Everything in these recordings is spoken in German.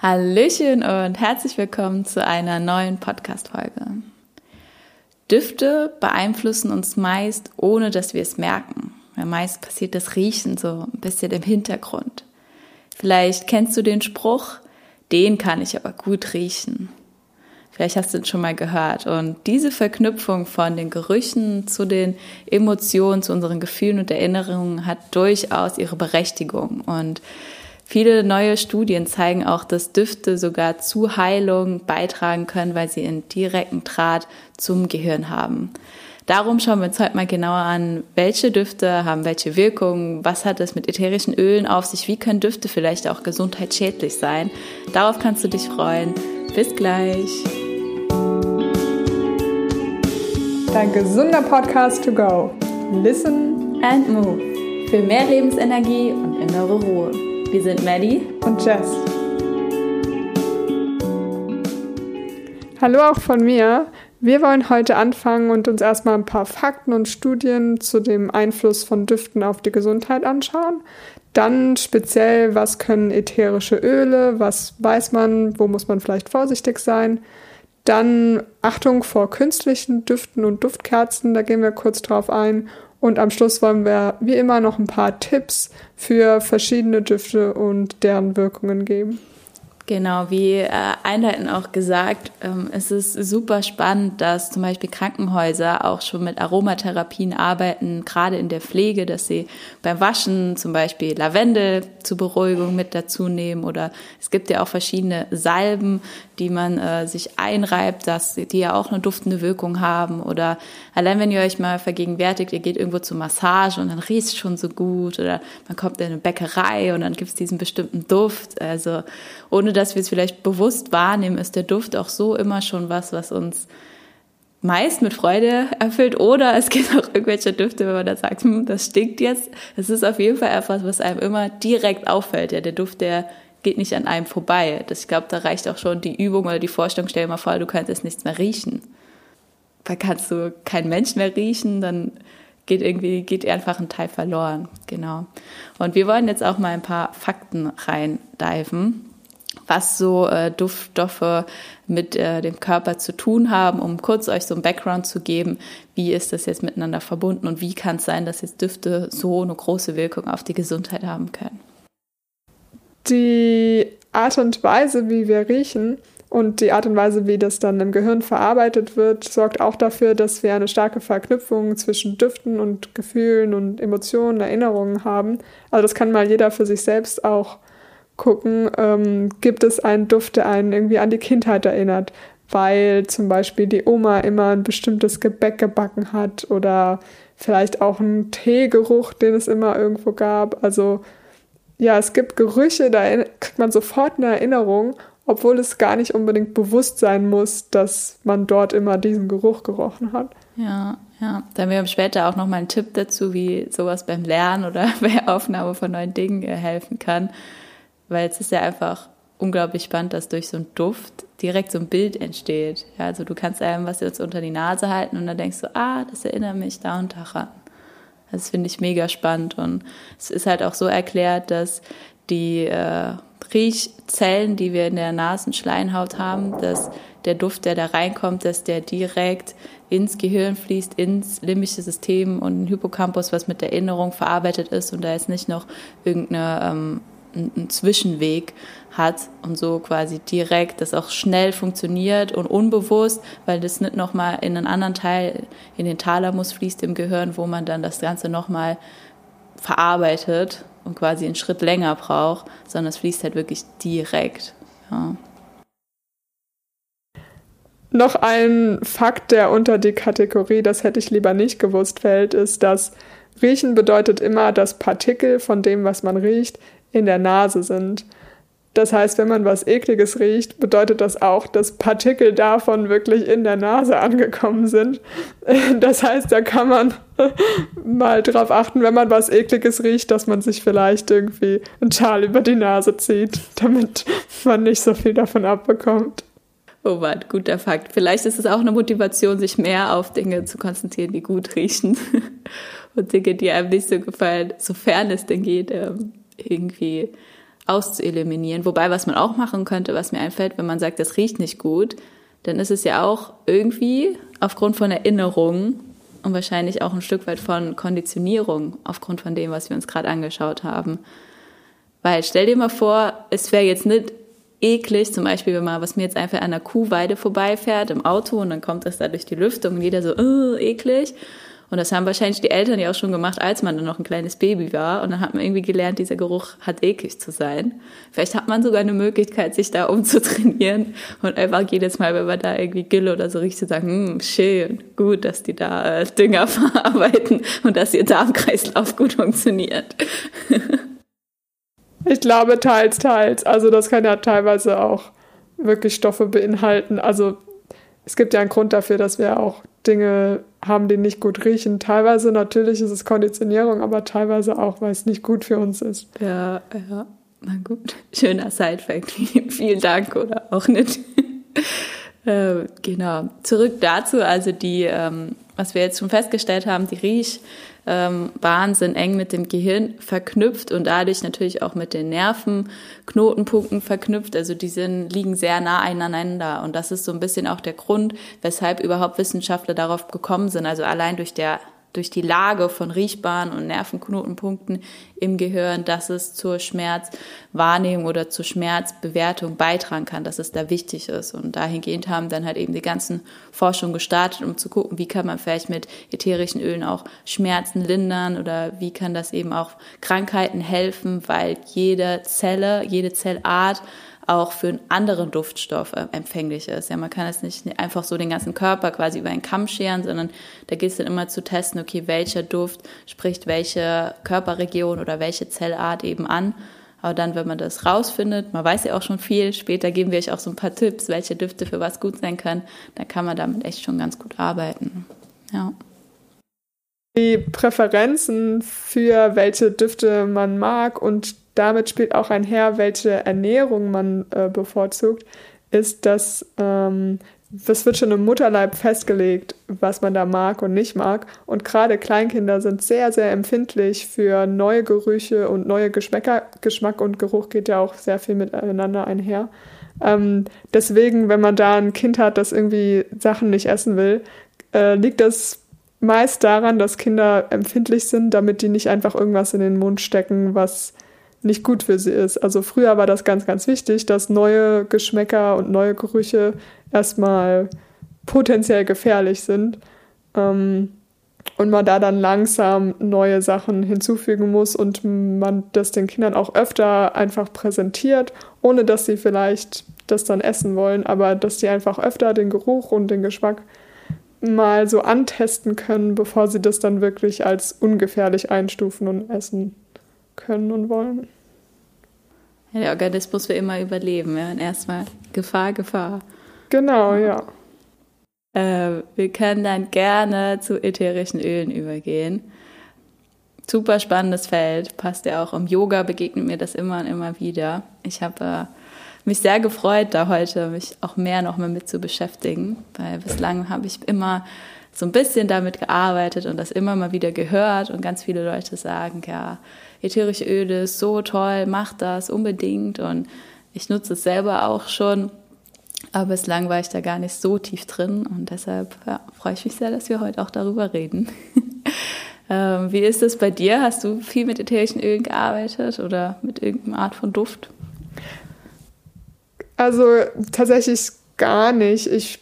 Hallöchen und herzlich willkommen zu einer neuen Podcast-Folge. Düfte beeinflussen uns meist, ohne dass wir es merken. Meist passiert das Riechen so ein bisschen im Hintergrund. Vielleicht kennst du den Spruch, den kann ich aber gut riechen. Vielleicht hast du ihn schon mal gehört. Und diese Verknüpfung von den Gerüchen zu den Emotionen, zu unseren Gefühlen und Erinnerungen hat durchaus ihre Berechtigung. Und Viele neue Studien zeigen auch, dass Düfte sogar zu Heilung beitragen können, weil sie einen direkten Draht zum Gehirn haben. Darum schauen wir uns heute mal genauer an, welche Düfte haben welche Wirkungen, was hat es mit ätherischen Ölen auf sich, wie können Düfte vielleicht auch gesundheitsschädlich sein. Darauf kannst du dich freuen. Bis gleich. Dein gesunder Podcast to go. Listen and move. Für mehr Lebensenergie und innere Ruhe. Wir sind Maddie und Jess. Hallo auch von mir. Wir wollen heute anfangen und uns erstmal ein paar Fakten und Studien zu dem Einfluss von Düften auf die Gesundheit anschauen. Dann speziell, was können ätherische Öle, was weiß man, wo muss man vielleicht vorsichtig sein. Dann Achtung vor künstlichen Düften und Duftkerzen, da gehen wir kurz drauf ein. Und am Schluss wollen wir wie immer noch ein paar Tipps für verschiedene Düfte und deren Wirkungen geben. Genau, wie äh, einleitend auch gesagt, ähm, es ist super spannend, dass zum Beispiel Krankenhäuser auch schon mit Aromatherapien arbeiten, gerade in der Pflege, dass sie beim Waschen zum Beispiel Lavendel zur Beruhigung mit dazu nehmen oder es gibt ja auch verschiedene Salben, die man äh, sich einreibt, dass die ja auch eine duftende Wirkung haben oder allein wenn ihr euch mal vergegenwärtigt, ihr geht irgendwo zur Massage und dann riecht es schon so gut oder man kommt in eine Bäckerei und dann gibt es diesen bestimmten Duft, also ohne dass wir es vielleicht bewusst wahrnehmen, ist der Duft auch so immer schon was, was uns meist mit Freude erfüllt. Oder es gibt auch irgendwelche Düfte, wenn man da sagt, hm, das stinkt jetzt. Es ist auf jeden Fall etwas, was einem immer direkt auffällt. Ja, der Duft, der geht nicht an einem vorbei. Das, ich glaube, da reicht auch schon die Übung oder die Vorstellung, stell dir mal vor, du könntest nichts mehr riechen. Weil kannst du keinen Mensch mehr riechen, dann geht irgendwie, geht einfach ein Teil verloren. Genau. Und wir wollen jetzt auch mal ein paar Fakten reindiven was so äh, Duftstoffe mit äh, dem Körper zu tun haben, um kurz euch so ein Background zu geben, wie ist das jetzt miteinander verbunden und wie kann es sein, dass jetzt Düfte so eine große Wirkung auf die Gesundheit haben können. Die Art und Weise, wie wir riechen und die Art und Weise, wie das dann im Gehirn verarbeitet wird, sorgt auch dafür, dass wir eine starke Verknüpfung zwischen Düften und Gefühlen und Emotionen, Erinnerungen haben. Also das kann mal jeder für sich selbst auch gucken, ähm, gibt es einen Duft, der einen irgendwie an die Kindheit erinnert, weil zum Beispiel die Oma immer ein bestimmtes Gebäck gebacken hat oder vielleicht auch einen Teegeruch, den es immer irgendwo gab. Also ja, es gibt Gerüche, da kriegt man sofort eine Erinnerung, obwohl es gar nicht unbedingt bewusst sein muss, dass man dort immer diesen Geruch gerochen hat. Ja, ja. Dann haben wir später auch noch mal einen Tipp dazu, wie sowas beim Lernen oder bei Aufnahme von neuen Dingen helfen kann weil es ist ja einfach unglaublich spannend, dass durch so einen Duft direkt so ein Bild entsteht. Ja, also du kannst einem was jetzt unter die Nase halten und dann denkst du, ah, das erinnert mich da und daran. Das finde ich mega spannend und es ist halt auch so erklärt, dass die äh, Riechzellen, die wir in der Nasenschleimhaut haben, dass der Duft, der da reinkommt, dass der direkt ins Gehirn fließt, ins limbische System und ein Hippocampus, was mit der Erinnerung verarbeitet ist und da ist nicht noch irgendeine ähm, einen Zwischenweg hat und so quasi direkt das auch schnell funktioniert und unbewusst, weil das nicht nochmal in einen anderen Teil, in den Thalamus fließt im Gehirn, wo man dann das Ganze nochmal verarbeitet und quasi einen Schritt länger braucht, sondern es fließt halt wirklich direkt. Ja. Noch ein Fakt, der unter die Kategorie, das hätte ich lieber nicht gewusst, fällt, ist, dass Riechen bedeutet immer, dass Partikel von dem, was man riecht, in der Nase sind. Das heißt, wenn man was Ekliges riecht, bedeutet das auch, dass Partikel davon wirklich in der Nase angekommen sind. Das heißt, da kann man mal drauf achten, wenn man was Ekliges riecht, dass man sich vielleicht irgendwie einen Schal über die Nase zieht, damit man nicht so viel davon abbekommt. Oh Mann, guter Fakt. Vielleicht ist es auch eine Motivation, sich mehr auf Dinge zu konzentrieren, die gut riechen und Dinge, die einem nicht so gefallen, sofern es denn geht, ähm, irgendwie auszueliminieren. Wobei, was man auch machen könnte, was mir einfällt, wenn man sagt, das riecht nicht gut, dann ist es ja auch irgendwie aufgrund von Erinnerungen und wahrscheinlich auch ein Stück weit von Konditionierung aufgrund von dem, was wir uns gerade angeschaut haben. Weil stell dir mal vor, es wäre jetzt nicht eklig, zum Beispiel, wenn man, was mir jetzt einfach an einer Kuhweide vorbeifährt im Auto und dann kommt das da durch die Lüftung und jeder so, oh, eklig. Und das haben wahrscheinlich die Eltern ja auch schon gemacht, als man dann noch ein kleines Baby war. Und dann hat man irgendwie gelernt, dieser Geruch hat eklig zu sein. Vielleicht hat man sogar eine Möglichkeit, sich da umzutrainieren und einfach jedes Mal, wenn man da irgendwie Gill oder so riecht, zu sagen, hm, schön, gut, dass die da äh, Dünger verarbeiten und dass ihr Darmkreislauf gut funktioniert. ich glaube, teils, teils. Also das kann ja teilweise auch wirklich Stoffe beinhalten. Also es gibt ja einen Grund dafür, dass wir auch Dinge haben, die nicht gut riechen. Teilweise natürlich ist es Konditionierung, aber teilweise auch, weil es nicht gut für uns ist. Ja, ja. Na gut, schöner Sidefact. Vielen Dank oder auch nicht. äh, genau. Zurück dazu, also die, ähm, was wir jetzt schon festgestellt haben, die Riech- ähm, Bahnen sind eng mit dem Gehirn verknüpft und dadurch natürlich auch mit den Nervenknotenpunkten verknüpft. Also die sind, liegen sehr nah aneinander. Und das ist so ein bisschen auch der Grund, weshalb überhaupt Wissenschaftler darauf gekommen sind. Also allein durch der durch die Lage von Riechbahnen und Nervenknotenpunkten im Gehirn, dass es zur Schmerzwahrnehmung oder zur Schmerzbewertung beitragen kann, dass es da wichtig ist. Und dahingehend haben dann halt eben die ganzen Forschungen gestartet, um zu gucken, wie kann man vielleicht mit ätherischen Ölen auch Schmerzen lindern oder wie kann das eben auch Krankheiten helfen, weil jede Zelle, jede Zellart auch für einen anderen Duftstoff äh, empfänglich ist. Ja, man kann es nicht einfach so den ganzen Körper quasi über einen Kamm scheren, sondern da geht es dann immer zu testen, okay, welcher Duft spricht welche Körperregion oder welche Zellart eben an. Aber dann, wenn man das rausfindet, man weiß ja auch schon viel, später geben wir euch auch so ein paar Tipps, welche Düfte für was gut sein können, dann kann man damit echt schon ganz gut arbeiten. Ja. Die Präferenzen für welche Düfte man mag und damit spielt auch einher, welche Ernährung man äh, bevorzugt, ist, dass ähm, das wird schon im Mutterleib festgelegt, was man da mag und nicht mag. Und gerade Kleinkinder sind sehr, sehr empfindlich für neue Gerüche und neue Geschmäcker. Geschmack und Geruch geht ja auch sehr viel miteinander einher. Ähm, deswegen, wenn man da ein Kind hat, das irgendwie Sachen nicht essen will, äh, liegt das meist daran, dass Kinder empfindlich sind, damit die nicht einfach irgendwas in den Mund stecken, was nicht gut für sie ist. Also früher war das ganz, ganz wichtig, dass neue Geschmäcker und neue Gerüche erstmal potenziell gefährlich sind. Ähm, und man da dann langsam neue Sachen hinzufügen muss und man das den Kindern auch öfter einfach präsentiert, ohne dass sie vielleicht das dann essen wollen, aber dass die einfach öfter den Geruch und den Geschmack mal so antesten können, bevor sie das dann wirklich als ungefährlich einstufen und essen können und wollen. Ja, der Organismus will immer überleben. Ja? Und erstmal Gefahr, Gefahr. Genau, ja. Äh, wir können dann gerne zu ätherischen Ölen übergehen. Super spannendes Feld, passt ja auch. Im Yoga begegnet mir das immer und immer wieder. Ich habe äh, mich sehr gefreut, da heute mich auch mehr noch mal mit zu beschäftigen, weil bislang habe ich immer so ein bisschen damit gearbeitet und das immer mal wieder gehört und ganz viele Leute sagen, ja, ätherische Öle ist so toll, mach das unbedingt. Und ich nutze es selber auch schon. Aber bislang war ich da gar nicht so tief drin und deshalb ja, freue ich mich sehr, dass wir heute auch darüber reden. ähm, wie ist es bei dir? Hast du viel mit ätherischen Ölen gearbeitet oder mit irgendeiner Art von Duft? Also tatsächlich gar nicht. Ich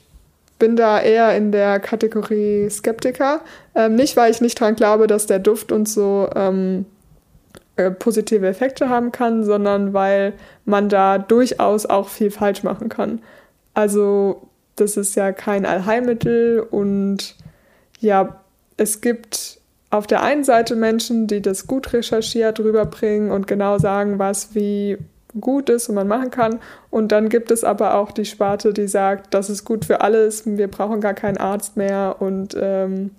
bin da eher in der Kategorie Skeptiker. Ähm, nicht, weil ich nicht dran glaube, dass der Duft uns so ähm, äh, positive Effekte haben kann, sondern weil man da durchaus auch viel falsch machen kann. Also das ist ja kein Allheilmittel und ja, es gibt auf der einen Seite Menschen, die das gut recherchiert rüberbringen und genau sagen, was wie gut ist und man machen kann. Und dann gibt es aber auch die Sparte, die sagt, das ist gut für alles, wir brauchen gar keinen Arzt mehr. Und ähm,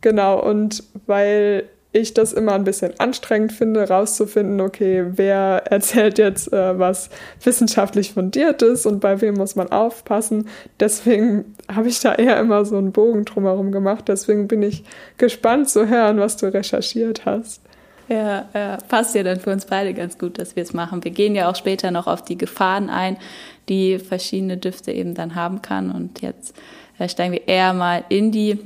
genau, und weil ich das immer ein bisschen anstrengend finde, rauszufinden, okay, wer erzählt jetzt äh, was wissenschaftlich fundiertes und bei wem muss man aufpassen. Deswegen habe ich da eher immer so einen Bogen drumherum gemacht. Deswegen bin ich gespannt zu hören, was du recherchiert hast. Ja, ja, passt ja dann für uns beide ganz gut, dass wir es machen. Wir gehen ja auch später noch auf die Gefahren ein, die verschiedene Düfte eben dann haben kann. Und jetzt äh, steigen wir eher mal in die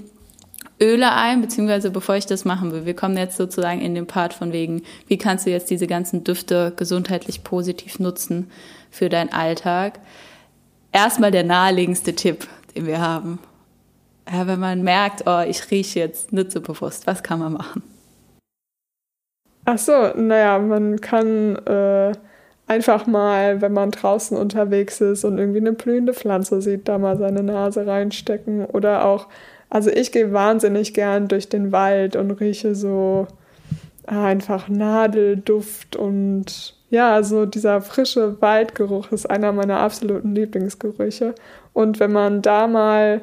Öle ein, beziehungsweise bevor ich das machen will, wir kommen jetzt sozusagen in den Part von wegen, wie kannst du jetzt diese ganzen Düfte gesundheitlich positiv nutzen für deinen Alltag. Erstmal der naheliegendste Tipp, den wir haben. Ja, wenn man merkt, oh, ich rieche jetzt nicht bewusst, was kann man machen? Ach so, naja, man kann äh, einfach mal, wenn man draußen unterwegs ist und irgendwie eine blühende Pflanze sieht, da mal seine Nase reinstecken. Oder auch, also ich gehe wahnsinnig gern durch den Wald und rieche so einfach Nadelduft und ja, so dieser frische Waldgeruch ist einer meiner absoluten Lieblingsgerüche. Und wenn man da mal,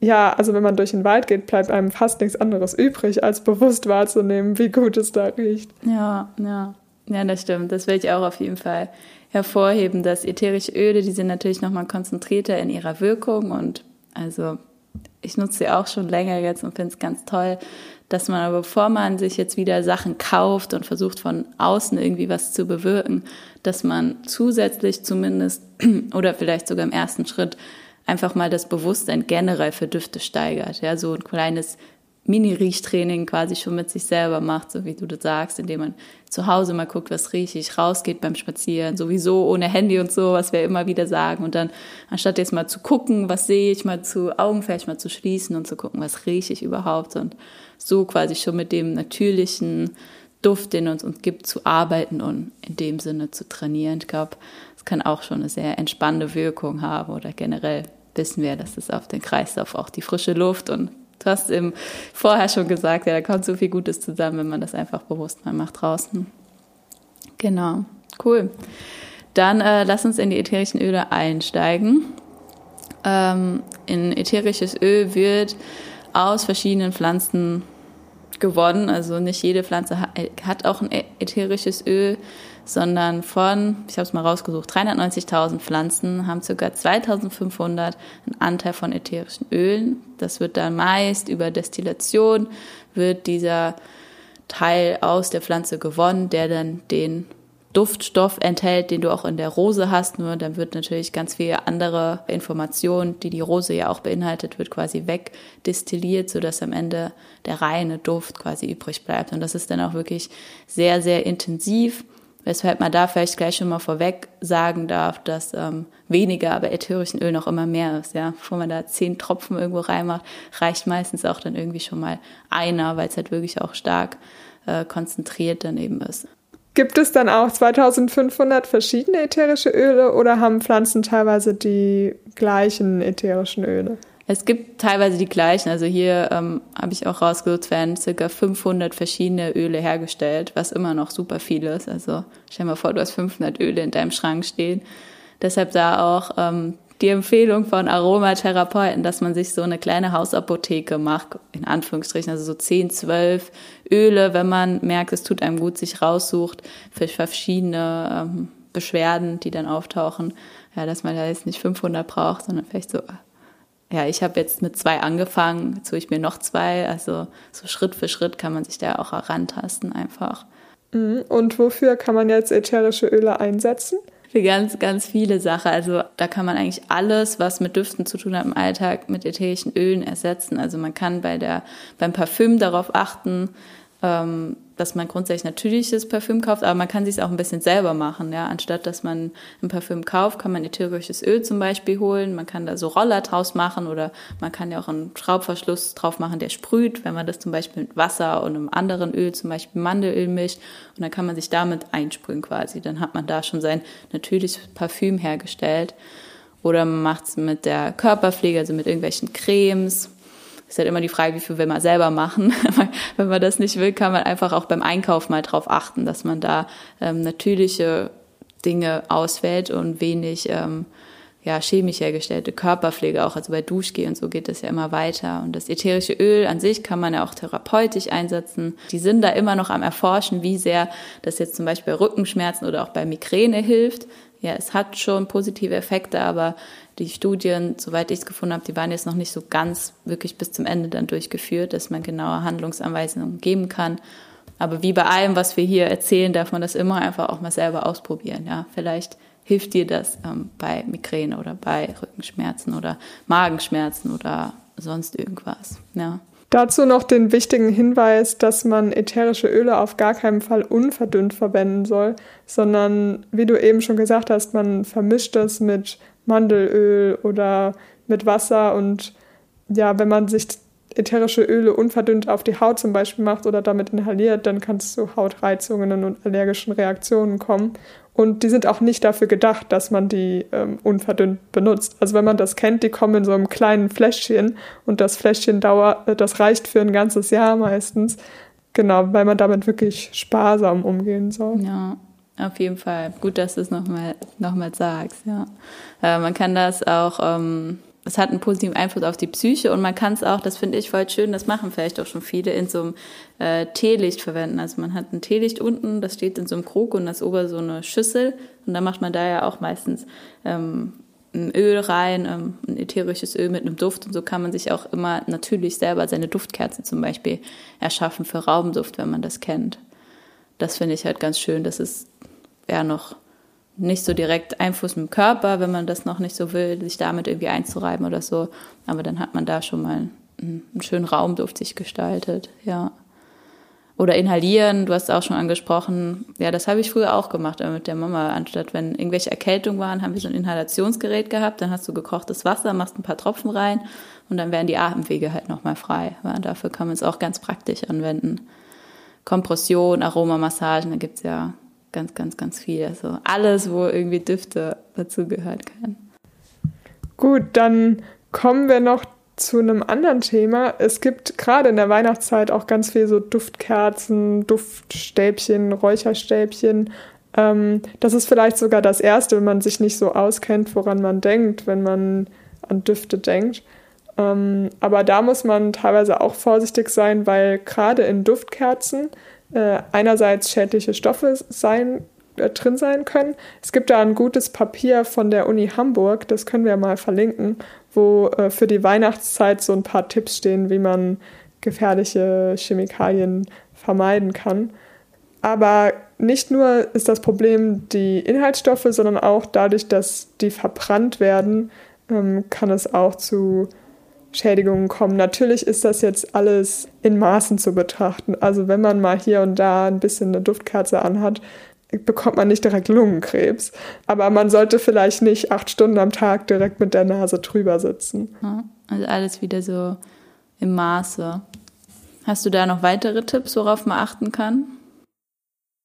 ja, also wenn man durch den Wald geht, bleibt einem fast nichts anderes übrig, als bewusst wahrzunehmen, wie gut es da riecht. Ja, ja. Ja, das stimmt. Das will ich auch auf jeden Fall hervorheben, dass ätherische Öle, die sind natürlich nochmal konzentrierter in ihrer Wirkung und also ich nutze sie auch schon länger jetzt und finde es ganz toll, dass man aber bevor man sich jetzt wieder Sachen kauft und versucht von außen irgendwie was zu bewirken, dass man zusätzlich zumindest oder vielleicht sogar im ersten Schritt einfach mal das Bewusstsein generell für Düfte steigert. Ja, so ein kleines Mini-Riechtraining quasi schon mit sich selber macht, so wie du das sagst, indem man zu Hause mal guckt, was rieche ich, rausgeht beim Spazieren, sowieso ohne Handy und so, was wir immer wieder sagen. Und dann, anstatt jetzt mal zu gucken, was sehe ich, mal zu Augen vielleicht mal zu schließen und zu gucken, was rieche ich überhaupt und so quasi schon mit dem natürlichen Duft, den uns uns gibt, zu arbeiten und in dem Sinne zu trainieren. Ich glaube, es kann auch schon eine sehr entspannende Wirkung haben oder generell wissen wir, dass es auf den Kreislauf auch die frische Luft und Du hast im vorher schon gesagt, ja, da kommt so viel Gutes zusammen, wenn man das einfach bewusst mal macht draußen. Genau, cool. Dann äh, lass uns in die ätherischen Öle einsteigen. Ähm, in ätherisches Öl wird aus verschiedenen Pflanzen gewonnen. Also nicht jede Pflanze hat auch ein ätherisches Öl sondern von, ich habe es mal rausgesucht, 390.000 Pflanzen haben ca. 2500 einen Anteil von ätherischen Ölen. Das wird dann meist über Destillation, wird dieser Teil aus der Pflanze gewonnen, der dann den Duftstoff enthält, den du auch in der Rose hast, nur dann wird natürlich ganz viele andere Informationen, die die Rose ja auch beinhaltet, wird quasi wegdestilliert, sodass am Ende der reine Duft quasi übrig bleibt. Und das ist dann auch wirklich sehr, sehr intensiv weshalb man da vielleicht gleich schon mal vorweg sagen darf, dass ähm, weniger, aber ätherischen Öl noch immer mehr ist. Ja, bevor man da zehn Tropfen irgendwo reinmacht, reicht meistens auch dann irgendwie schon mal einer, weil es halt wirklich auch stark äh, konzentriert dann eben ist. Gibt es dann auch 2500 verschiedene ätherische Öle oder haben Pflanzen teilweise die gleichen ätherischen Öle? Es gibt teilweise die gleichen. Also hier ähm, habe ich auch rausgesucht, werden circa 500 verschiedene Öle hergestellt, was immer noch super viel ist. Also stell dir mal vor, du hast 500 Öle in deinem Schrank stehen. Deshalb da auch ähm, die Empfehlung von Aromatherapeuten, dass man sich so eine kleine Hausapotheke macht, in Anführungsstrichen, also so 10, 12 Öle, wenn man merkt, es tut einem gut, sich raussucht für verschiedene ähm, Beschwerden, die dann auftauchen. Ja, dass man da jetzt nicht 500 braucht, sondern vielleicht so ja, ich habe jetzt mit zwei angefangen, jetzt hole ich mir noch zwei. Also so Schritt für Schritt kann man sich da auch herantasten einfach. Mhm. Und wofür kann man jetzt ätherische Öle einsetzen? Für ganz, ganz viele Sachen. Also da kann man eigentlich alles, was mit Düften zu tun hat im Alltag, mit ätherischen Ölen ersetzen. Also man kann bei der, beim Parfüm darauf achten, ähm, dass man grundsätzlich natürliches Parfüm kauft, aber man kann sich auch ein bisschen selber machen. Ja? Anstatt dass man ein Parfüm kauft, kann man ätherisches Öl zum Beispiel holen. Man kann da so Roller draus machen oder man kann ja auch einen Schraubverschluss drauf machen, der sprüht, wenn man das zum Beispiel mit Wasser und einem anderen Öl, zum Beispiel Mandelöl mischt. Und dann kann man sich damit einsprühen quasi. Dann hat man da schon sein natürliches Parfüm hergestellt. Oder man macht es mit der Körperpflege, also mit irgendwelchen Cremes ist halt immer die Frage, wie viel will man selber machen. Wenn man das nicht will, kann man einfach auch beim Einkauf mal drauf achten, dass man da ähm, natürliche Dinge auswählt und wenig ähm, ja, chemisch hergestellte Körperpflege auch, also bei Duschgel und so geht das ja immer weiter. Und das ätherische Öl an sich kann man ja auch therapeutisch einsetzen. Die sind da immer noch am Erforschen, wie sehr das jetzt zum Beispiel bei Rückenschmerzen oder auch bei Migräne hilft. Ja, es hat schon positive Effekte, aber die Studien, soweit ich es gefunden habe, die waren jetzt noch nicht so ganz wirklich bis zum Ende dann durchgeführt, dass man genaue Handlungsanweisungen geben kann. Aber wie bei allem, was wir hier erzählen, darf man das immer einfach auch mal selber ausprobieren. Ja, vielleicht hilft dir das ähm, bei Migräne oder bei Rückenschmerzen oder Magenschmerzen oder sonst irgendwas. Ja. Dazu noch den wichtigen Hinweis, dass man ätherische Öle auf gar keinen Fall unverdünnt verwenden soll, sondern wie du eben schon gesagt hast, man vermischt das mit Mandelöl oder mit Wasser und ja, wenn man sich ätherische Öle unverdünnt auf die Haut zum Beispiel macht oder damit inhaliert, dann kann es zu Hautreizungen und allergischen Reaktionen kommen. Und die sind auch nicht dafür gedacht, dass man die ähm, unverdünnt benutzt. Also wenn man das kennt, die kommen in so einem kleinen Fläschchen und das Fläschchen dauert, äh, das reicht für ein ganzes Jahr meistens. Genau, weil man damit wirklich sparsam umgehen soll. Ja, auf jeden Fall. Gut, dass du es nochmal noch mal sagst, ja. Äh, man kann das auch ähm, es hat einen positiven Einfluss auf die Psyche und man kann es auch, das finde ich voll schön, das machen vielleicht auch schon viele, in so einem äh, Teelicht verwenden. Also man hat ein Teelicht unten, das steht in so einem Krug und das ober so eine Schüssel und da macht man da ja auch meistens ähm, ein Öl rein, ähm, ein ätherisches Öl mit einem Duft und so kann man sich auch immer natürlich selber seine Duftkerze zum Beispiel erschaffen für Raumduft, wenn man das kennt. Das finde ich halt ganz schön, das ist eher noch nicht so direkt Einfluss dem Körper, wenn man das noch nicht so will, sich damit irgendwie einzureiben oder so. Aber dann hat man da schon mal einen, schönen Raumduft sich gestaltet, ja. Oder inhalieren, du hast auch schon angesprochen. Ja, das habe ich früher auch gemacht mit der Mama. Anstatt wenn irgendwelche Erkältungen waren, haben wir so ein Inhalationsgerät gehabt. Dann hast du gekochtes Wasser, machst ein paar Tropfen rein und dann werden die Atemwege halt nochmal frei. Ja, dafür kann man es auch ganz praktisch anwenden. Kompression, Aromamassagen, da gibt's ja ganz, ganz, ganz viel. Also alles, wo irgendwie Düfte dazugehört können. Gut, dann kommen wir noch zu einem anderen Thema. Es gibt gerade in der Weihnachtszeit auch ganz viel so Duftkerzen, Duftstäbchen, Räucherstäbchen. Ähm, das ist vielleicht sogar das Erste, wenn man sich nicht so auskennt, woran man denkt, wenn man an Düfte denkt. Ähm, aber da muss man teilweise auch vorsichtig sein, weil gerade in Duftkerzen äh, einerseits schädliche Stoffe sein, äh, drin sein können. Es gibt da ein gutes Papier von der Uni Hamburg, das können wir mal verlinken, wo äh, für die Weihnachtszeit so ein paar Tipps stehen, wie man gefährliche Chemikalien vermeiden kann. Aber nicht nur ist das Problem die Inhaltsstoffe, sondern auch dadurch, dass die verbrannt werden, ähm, kann es auch zu Schädigungen kommen. Natürlich ist das jetzt alles in Maßen zu betrachten. Also wenn man mal hier und da ein bisschen eine Duftkerze anhat, bekommt man nicht direkt Lungenkrebs. Aber man sollte vielleicht nicht acht Stunden am Tag direkt mit der Nase drüber sitzen. also alles wieder so im Maße. Hast du da noch weitere Tipps, worauf man achten kann?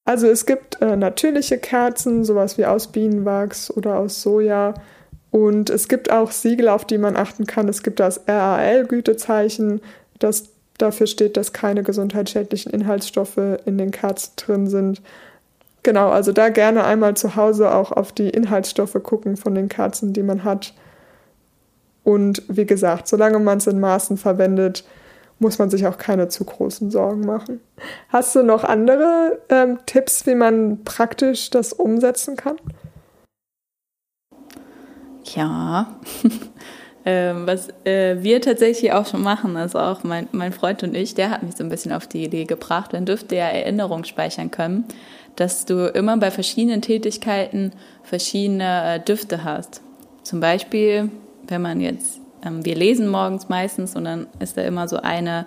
Also es gibt äh, natürliche Kerzen, sowas wie aus Bienenwachs oder aus Soja. Und es gibt auch Siegel, auf die man achten kann. Es gibt das RAL-Gütezeichen, das dafür steht, dass keine gesundheitsschädlichen Inhaltsstoffe in den Kerzen drin sind. Genau, also da gerne einmal zu Hause auch auf die Inhaltsstoffe gucken von den Kerzen, die man hat. Und wie gesagt, solange man es in Maßen verwendet, muss man sich auch keine zu großen Sorgen machen. Hast du noch andere ähm, Tipps, wie man praktisch das umsetzen kann? Ja, ähm, was äh, wir tatsächlich auch schon machen, also auch mein, mein Freund und ich, der hat mich so ein bisschen auf die Idee gebracht, wenn dürfte ja Erinnerungen speichern können, dass du immer bei verschiedenen Tätigkeiten verschiedene äh, Düfte hast. Zum Beispiel, wenn man jetzt, ähm, wir lesen morgens meistens und dann ist da immer so eine,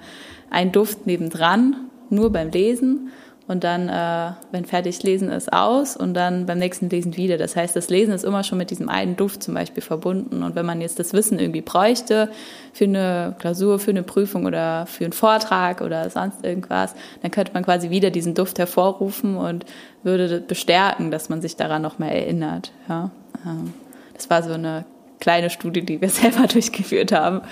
ein Duft nebendran, nur beim Lesen und dann, äh, wenn fertig lesen ist, aus und dann beim nächsten Lesen wieder. Das heißt, das Lesen ist immer schon mit diesem einen Duft zum Beispiel verbunden. Und wenn man jetzt das Wissen irgendwie bräuchte für eine Klausur, für eine Prüfung oder für einen Vortrag oder sonst irgendwas, dann könnte man quasi wieder diesen Duft hervorrufen und würde bestärken, dass man sich daran nochmal erinnert. Ja? Ähm, das war so eine kleine Studie, die wir selber durchgeführt haben.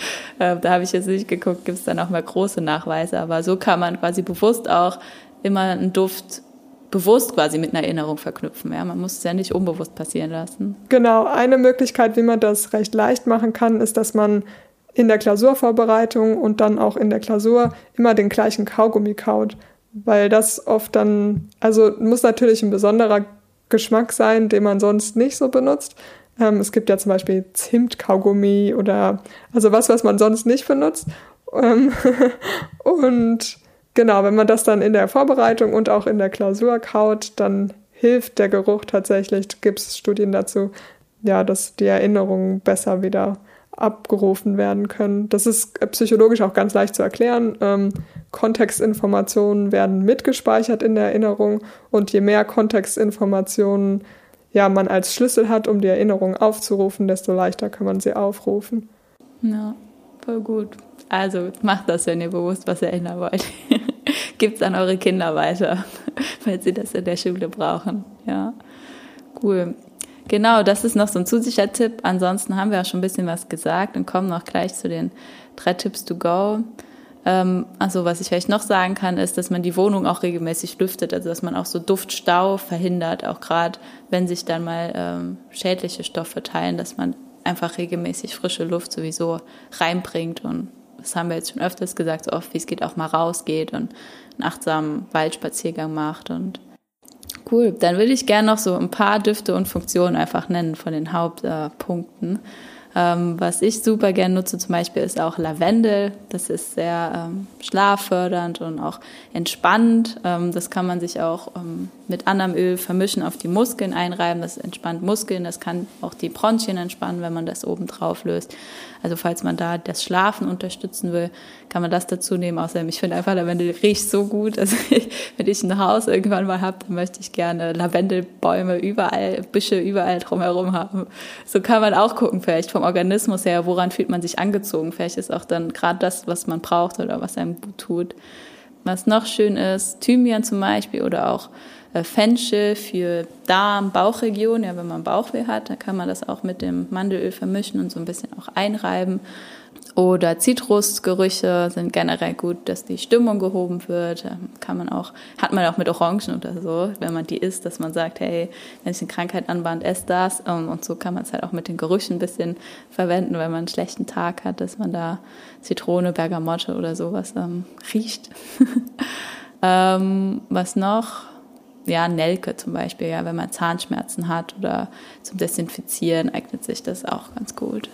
Ähm, da habe ich jetzt nicht geguckt, gibt es dann auch mal große Nachweise, aber so kann man quasi bewusst auch immer einen Duft bewusst quasi mit einer Erinnerung verknüpfen. Ja, man muss es ja nicht unbewusst passieren lassen. Genau, eine Möglichkeit, wie man das recht leicht machen kann, ist, dass man in der Klausurvorbereitung und dann auch in der Klausur immer den gleichen Kaugummi kaut, weil das oft dann, also muss natürlich ein besonderer Geschmack sein, den man sonst nicht so benutzt. Ähm, es gibt ja zum Beispiel Zimt-Kaugummi oder also was, was man sonst nicht benutzt. Ähm, und Genau, wenn man das dann in der Vorbereitung und auch in der Klausur kaut, dann hilft der Geruch tatsächlich, gibt es Studien dazu, ja, dass die Erinnerungen besser wieder abgerufen werden können. Das ist psychologisch auch ganz leicht zu erklären. Ähm, Kontextinformationen werden mitgespeichert in der Erinnerung und je mehr Kontextinformationen ja, man als Schlüssel hat, um die Erinnerung aufzurufen, desto leichter kann man sie aufrufen. Ja, voll gut. Also macht das, wenn ihr bewusst was erinnern wollt. Gebt es an eure Kinder weiter, weil sie das in der Schule brauchen. Ja, cool. Genau, das ist noch so ein zusätzlicher Tipp. Ansonsten haben wir auch schon ein bisschen was gesagt und kommen noch gleich zu den drei Tipps to go. Ähm, also was ich vielleicht noch sagen kann, ist, dass man die Wohnung auch regelmäßig lüftet, also dass man auch so Duftstau verhindert, auch gerade wenn sich dann mal ähm, schädliche Stoffe teilen, dass man einfach regelmäßig frische Luft sowieso reinbringt und das haben wir jetzt schon öfters gesagt, so oft wie es geht auch mal rausgeht und einen achtsamen Waldspaziergang macht und Cool, dann würde ich gerne noch so ein paar Düfte und Funktionen einfach nennen von den Hauptpunkten. Äh, ähm, was ich super gern nutze zum Beispiel ist auch Lavendel. Das ist sehr ähm, schlaffördernd und auch entspannend. Ähm, das kann man sich auch ähm, mit anderem Öl vermischen, auf die Muskeln einreiben. Das entspannt Muskeln. Das kann auch die Bronchien entspannen, wenn man das oben drauf löst. Also falls man da das Schlafen unterstützen will, kann man das dazu nehmen. Außerdem, ich finde einfach, Lavendel riecht so gut. Also wenn ich ein Haus irgendwann mal habe, dann möchte ich gerne Lavendelbäume überall, Büsche überall drumherum haben. So kann man auch gucken, vielleicht vom Organismus her, woran fühlt man sich angezogen. Vielleicht ist auch dann gerade das, was man braucht oder was einem gut tut. Was noch schön ist, Thymian zum Beispiel oder auch Fenchel für Darm, Bauchregion. Ja, wenn man Bauchweh hat, dann kann man das auch mit dem Mandelöl vermischen und so ein bisschen auch einreiben. Oder Zitrusgerüche sind generell gut, dass die Stimmung gehoben wird. Ähm, kann man auch, hat man auch mit Orangen oder so, wenn man die isst, dass man sagt, hey, wenn ich eine Krankheit anbahnt, ess das. Ähm, und so kann man es halt auch mit den Gerüchen ein bisschen verwenden, wenn man einen schlechten Tag hat, dass man da Zitrone, Bergamotte oder sowas ähm, riecht. ähm, was noch? Ja, Nelke zum Beispiel, ja, wenn man Zahnschmerzen hat oder zum Desinfizieren eignet sich das auch ganz gut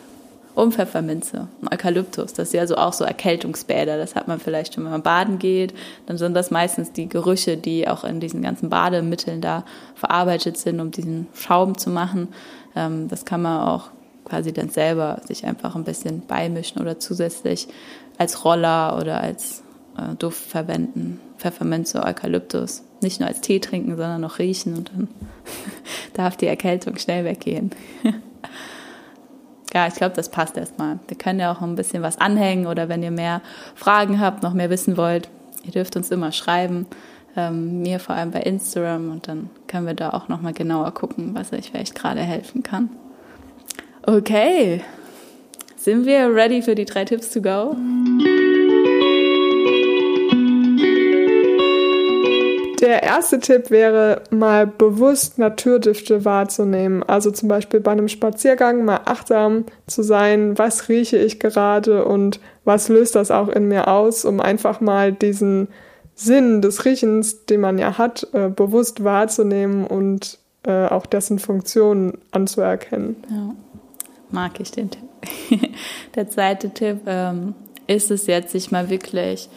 und Pfefferminze Eukalyptus. Das sind ja so auch so Erkältungsbäder. Das hat man vielleicht schon, wenn man baden geht. Dann sind das meistens die Gerüche, die auch in diesen ganzen Bademitteln da verarbeitet sind, um diesen Schaum zu machen. Ähm, das kann man auch quasi dann selber sich einfach ein bisschen beimischen oder zusätzlich als Roller oder als äh, Duft verwenden. Pfefferminze, Eukalyptus. Nicht nur als Tee trinken, sondern noch riechen und dann darf die Erkältung schnell weggehen. ja, ich glaube, das passt erstmal. Wir können ja auch ein bisschen was anhängen oder wenn ihr mehr Fragen habt, noch mehr wissen wollt, ihr dürft uns immer schreiben. Ähm, mir vor allem bei Instagram und dann können wir da auch nochmal genauer gucken, was euch vielleicht gerade helfen kann. Okay, sind wir ready für die drei Tipps to go? Der erste Tipp wäre, mal bewusst Naturdüfte wahrzunehmen. Also zum Beispiel bei einem Spaziergang mal achtsam zu sein, was rieche ich gerade und was löst das auch in mir aus, um einfach mal diesen Sinn des Riechens, den man ja hat, äh, bewusst wahrzunehmen und äh, auch dessen Funktionen anzuerkennen. Ja, mag ich den Tipp. Der zweite Tipp ähm, ist es jetzt, sich mal wirklich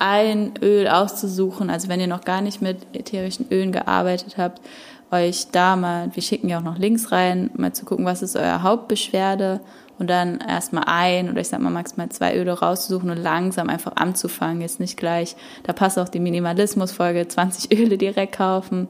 ein Öl auszusuchen. Also wenn ihr noch gar nicht mit ätherischen Ölen gearbeitet habt, euch da mal, wir schicken ja auch noch Links rein, mal zu gucken, was ist euer Hauptbeschwerde und dann erstmal ein oder ich sag mal maximal zwei Öle rauszusuchen und langsam einfach anzufangen. Jetzt nicht gleich, da passt auch die Minimalismus-Folge, 20 Öle direkt kaufen.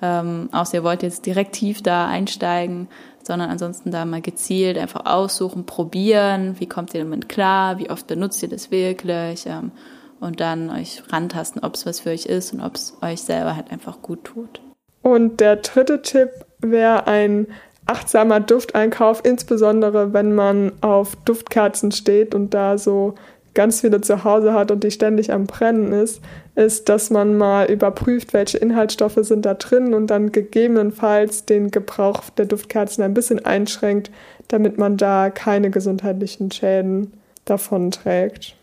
Ähm, außer ihr wollt jetzt direkt tief da einsteigen, sondern ansonsten da mal gezielt einfach aussuchen, probieren, wie kommt ihr damit klar, wie oft benutzt ihr das wirklich ähm, und dann euch rantasten, ob es was für euch ist und ob es euch selber halt einfach gut tut. Und der dritte Tipp wäre ein achtsamer Dufteinkauf, insbesondere wenn man auf Duftkerzen steht und da so ganz viele zu Hause hat und die ständig am Brennen ist, ist, dass man mal überprüft, welche Inhaltsstoffe sind da drin und dann gegebenenfalls den Gebrauch der Duftkerzen ein bisschen einschränkt, damit man da keine gesundheitlichen Schäden davon trägt.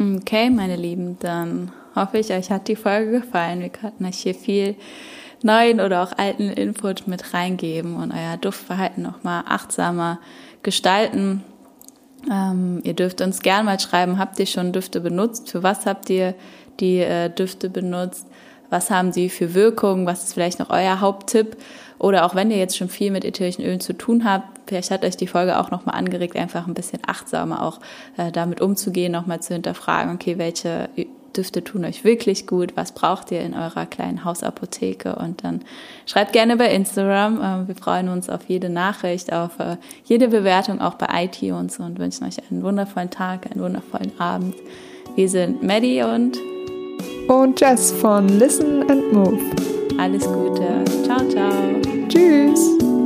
Okay, meine Lieben, dann hoffe ich, euch hat die Folge gefallen. Wir konnten euch hier viel neuen oder auch alten Input mit reingeben und euer Duftverhalten nochmal achtsamer gestalten. Ähm, ihr dürft uns gerne mal schreiben, habt ihr schon Düfte benutzt? Für was habt ihr die äh, Düfte benutzt. Was haben sie für Wirkung? Was ist vielleicht noch euer Haupttipp? Oder auch wenn ihr jetzt schon viel mit ätherischen Ölen zu tun habt, vielleicht hat euch die Folge auch nochmal angeregt, einfach ein bisschen achtsamer auch äh, damit umzugehen, nochmal zu hinterfragen, okay, welche Düfte tun euch wirklich gut, was braucht ihr in eurer kleinen Hausapotheke und dann schreibt gerne bei Instagram. Ähm, wir freuen uns auf jede Nachricht, auf äh, jede Bewertung auch bei iTunes und wünschen euch einen wundervollen Tag, einen wundervollen Abend. Wir sind Maddie und und Jess von Listen and Move. Alles Gute. Ciao, ciao. Tschüss.